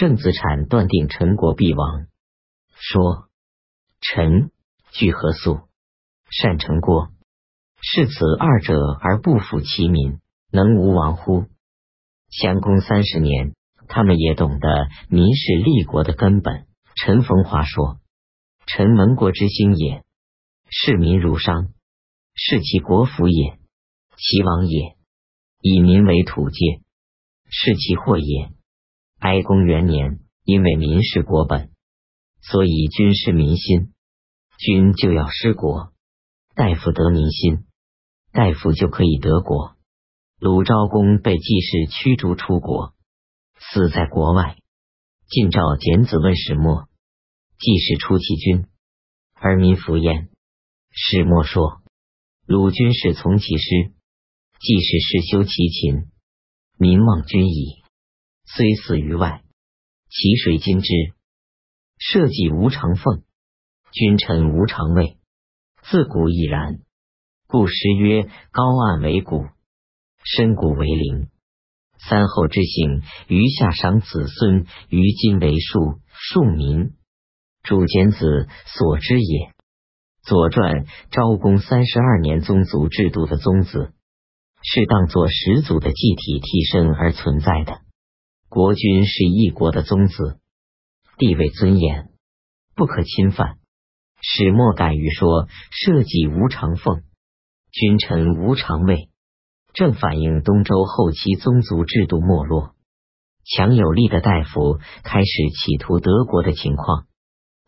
郑子产断定陈国必亡，说：“臣具何素，善成国，是此二者而不负其民，能无亡乎？”襄公三十年，他们也懂得民是立国的根本。陈逢华说：“臣门国之兴也，视民如商，视其国福也；其亡也，以民为土芥，视其祸也。哀公元年，因为民是国本，所以君是民心，君就要失国；大夫得民心，大夫就可以得国。鲁昭公被季氏驱逐出国，死在国外。晋赵简子问始末。季氏出其君，而民服焉。始末说：“鲁君是从其师，季氏是修其勤，民望君矣。虽死于外，其谁今之？社稷无常奉，君臣无常位，自古已然。故诗曰：‘高岸为谷，深谷为陵。’三后之幸，余下赏子孙，于今为庶庶民。”主简子所知也。《左传》昭公三十二年宗族制度的宗子，是当作始祖的祭体替身而存在的。国君是一国的宗子，地位尊严不可侵犯。始末敢于说：“社稷无常奉，君臣无常位”，正反映东周后期宗族制度没落，强有力的大夫开始企图德国的情况。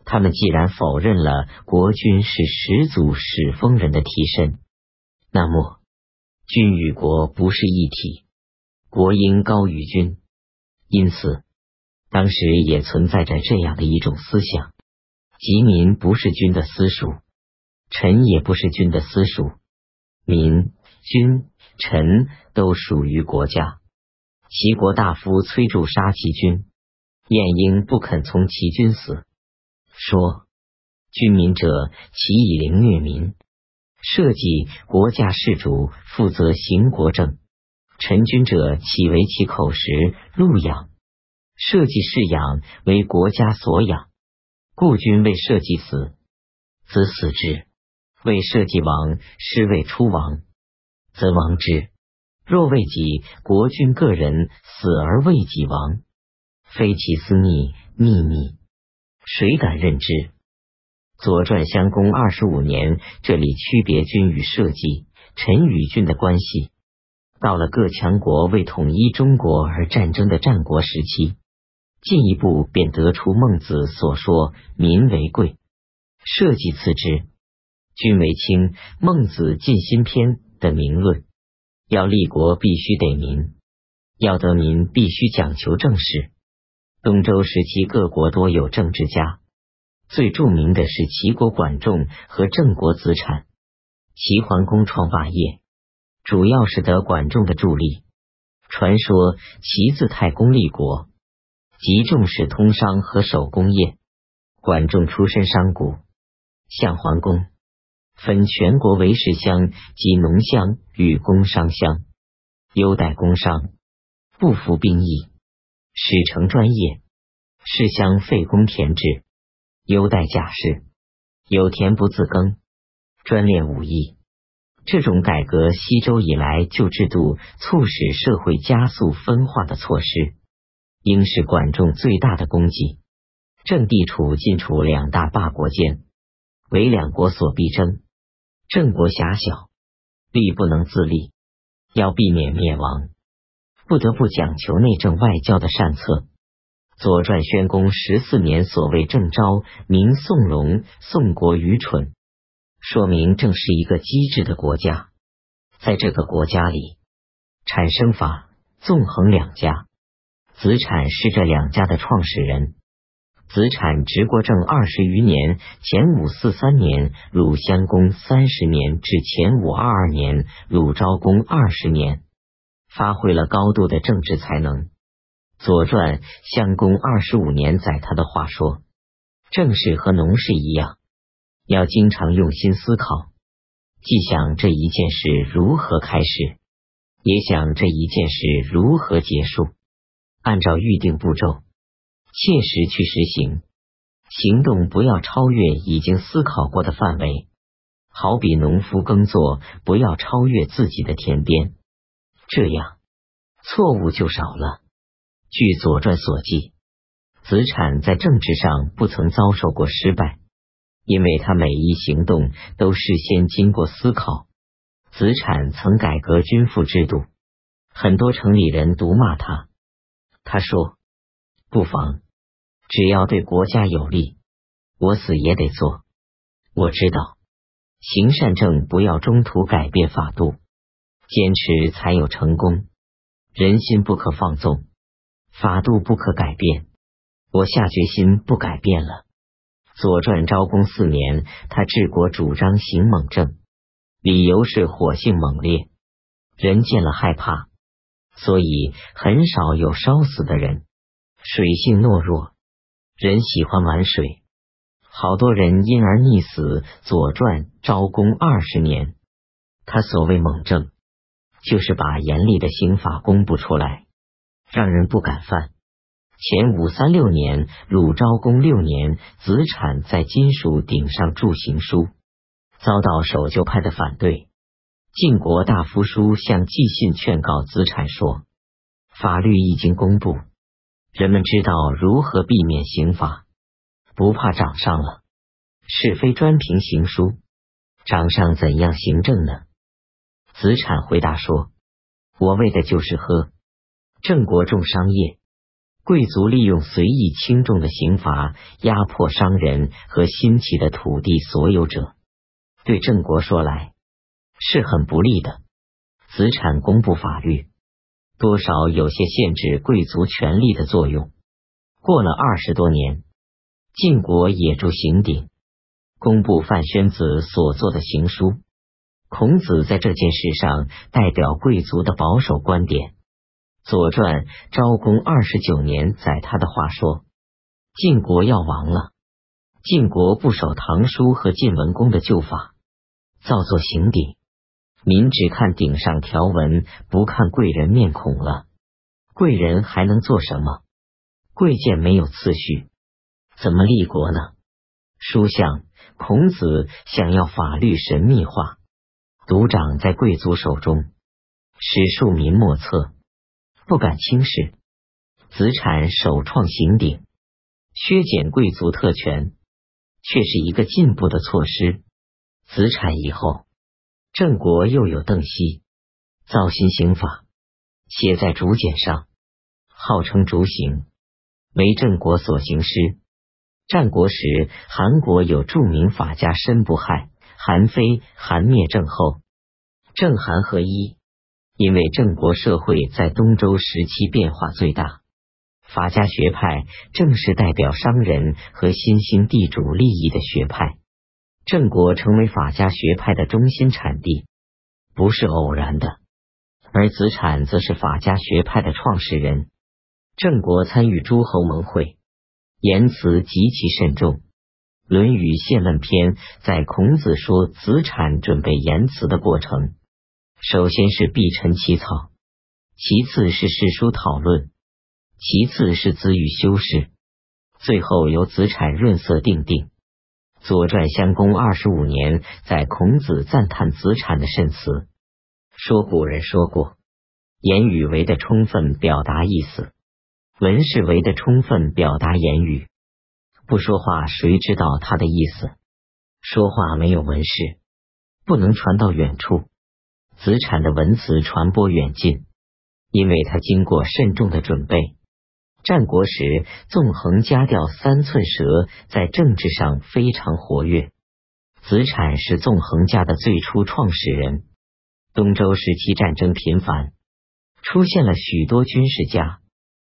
他们既然否认了国君是始祖始封人的替身，那么君与国不是一体，国应高于君。因此，当时也存在着这样的一种思想：即民不是君的私属，臣也不是君的私属，民、君、臣都属于国家。齐国大夫崔杼杀其君，晏婴不肯从齐君死。说：君民者，其以凌虐民，社稷国家事主负责行国政；臣君者，岂为其口食禄养？社稷事养为国家所养，故君为社稷死，则死之；为社稷亡，师为出亡，则亡之。若为己，国君个人死而为己亡，非其私逆秘密。谁敢认之？《左传》襄公二十五年，这里区别君与社稷、臣与君的关系。到了各强国为统一中国而战争的战国时期，进一步便得出孟子所说“民为贵，社稷次之，君为轻”。孟子尽心篇的名论，要立国必须得民，要得民必须讲求政事。东周时期，各国多有政治家，最著名的是齐国管仲和郑国子产。齐桓公创霸业，主要是得管仲的助力。传说齐字太公立国，极重视通商和手工业。管仲出身商贾，向桓公分全国为士乡及农乡与工商乡，优待工商，不服兵役。史成专业，士乡废公田制，优待甲士，有田不自耕，专练武艺。这种改革西周以来旧制度，促使社会加速分化的措施，应是管仲最大的功绩。郑地处晋楚两大霸国间，为两国所必争。郑国狭小，力不能自立，要避免灭亡。不得不讲求内政外交的善策。《左传》宣公十四年，所谓郑昭，名宋荣，宋国愚蠢，说明郑是一个机智的国家。在这个国家里，产生法纵横两家，子产是这两家的创始人。子产执国正二十余年，前五四三年，鲁襄公三十年至前五二二年，鲁昭公二十年。发挥了高度的政治才能。《左传》襄公二十五年载他的话说：“政事和农事一样，要经常用心思考，既想这一件事如何开始，也想这一件事如何结束，按照预定步骤，切实去实行。行动不要超越已经思考过的范围，好比农夫耕作，不要超越自己的田边，这样错误就少了。据《左传》所记，子产在政治上不曾遭受过失败，因为他每一行动都事先经过思考。子产曾改革军赋制度，很多城里人毒骂他，他说：“不妨。”只要对国家有利，我死也得做。我知道，行善政不要中途改变法度，坚持才有成功。人心不可放纵，法度不可改变。我下决心不改变了。左传昭公四年，他治国主张行猛政，理由是火性猛烈，人见了害怕，所以很少有烧死的人。水性懦弱。人喜欢玩水，好多人因而溺死。左传昭公二十年，他所谓猛政，就是把严厉的刑法公布出来，让人不敢犯。前五三六年，鲁昭公六年，子产在金属顶上铸行书，遭到守旧派的反对。晋国大夫书向季信劝告子产说：“法律已经公布。”人们知道如何避免刑罚，不怕掌上了。是非专凭行书，掌上怎样行政呢？子产回答说：“我为的就是喝。郑国重商业，贵族利用随意轻重的刑罚压迫商人和新起的土地所有者，对郑国说来是很不利的。子产公布法律。”多少有些限制贵族权力的作用。过了二十多年，晋国也铸刑鼎，公布范宣子所做的行书。孔子在这件事上代表贵族的保守观点。《左传》昭公二十九年载他的话说：“晋国要亡了。晋国不守唐书和晋文公的旧法，造作刑鼎。”民只看顶上条纹，不看贵人面孔了。贵人还能做什么？贵贱没有次序，怎么立国呢？书相孔子想要法律神秘化，独掌在贵族手中，使庶民莫测，不敢轻视。子产首创刑鼎，削减贵族特权，却是一个进步的措施。子产以后。郑国又有邓析造新刑法，写在竹简上，号称竹刑，为郑国所行师。战国时，韩国有著名法家申不害、韩非，韩灭郑后，郑韩合一。因为郑国社会在东周时期变化最大，法家学派正是代表商人和新兴地主利益的学派。郑国成为法家学派的中心产地，不是偶然的。而子产则是法家学派的创始人。郑国参与诸侯盟会，言辞极其慎重。《论语谢问篇》在孔子说子产准备言辞的过程，首先是避陈起草，其次是诗书讨论，其次是子语修饰，最后由子产润色定定。《左传》襄公二十五年，在孔子赞叹子产的慎词，说古人说过，言语为的充分表达意思，文是为的充分表达言语。不说话，谁知道他的意思？说话没有文饰，不能传到远处。子产的文辞传播远近，因为他经过慎重的准备。战国时，纵横家调三寸舌在政治上非常活跃。子产是纵横家的最初创始人。东周时期战争频繁，出现了许多军事家，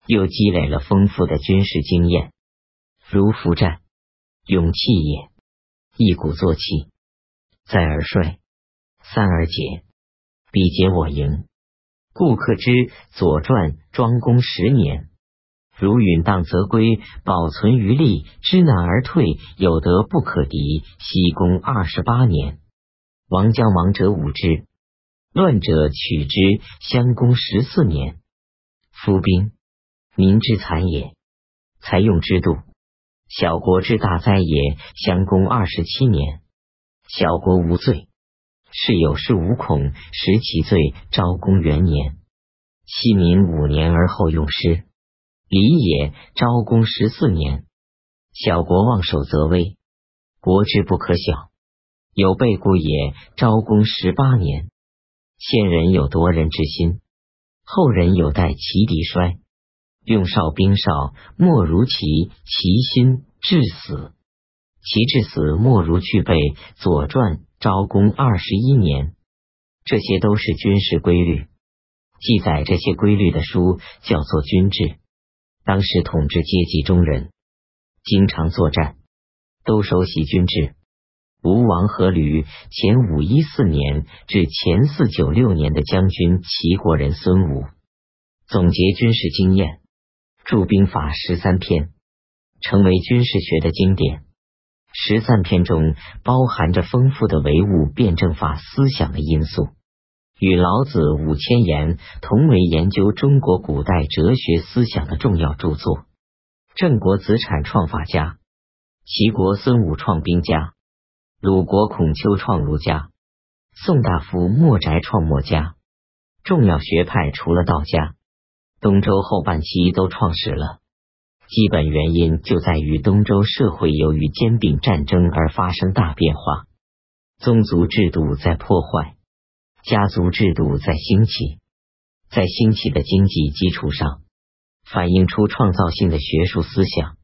又积累了丰富的军事经验，如伏战，勇气也；一鼓作气，再而衰，三而竭，彼竭我盈。故克之《左传》庄公十年。如允当则归，保存余力，知难而退，有德不可敌。西公二十八年，王将亡者五之，乱者取之。襄公十四年，夫兵民之残也。才用之度。小国之大哉也！襄公二十七年，小国无罪，是有恃无恐，食其罪。昭公元年，弃民五年而后用师。礼也。昭公十四年，小国望守则危，国之不可小，有备故也。昭公十八年，先人有夺人之心，后人有待其敌衰。用少兵少，莫如其其心至死；其至死，莫如去备。左传昭公二十一年，这些都是军事规律。记载这些规律的书叫做《军制》。当时统治阶级中人经常作战，都熟悉军制。吴王阖闾前五一四年至前四九六年的将军齐国人孙武总结军事经验。著兵法十三篇，成为军事学的经典。十三篇中包含着丰富的唯物辩证法思想的因素，与老子五千言同为研究中国古代哲学思想的重要著作。郑国子产创法家，齐国孙武创兵家，鲁国孔丘创儒家，宋大夫莫翟创墨家。重要学派除了道家。东周后半期都创始了，基本原因就在于东周社会由于兼并战争而发生大变化，宗族制度在破坏，家族制度在兴起，在兴起的经济基础上，反映出创造性的学术思想。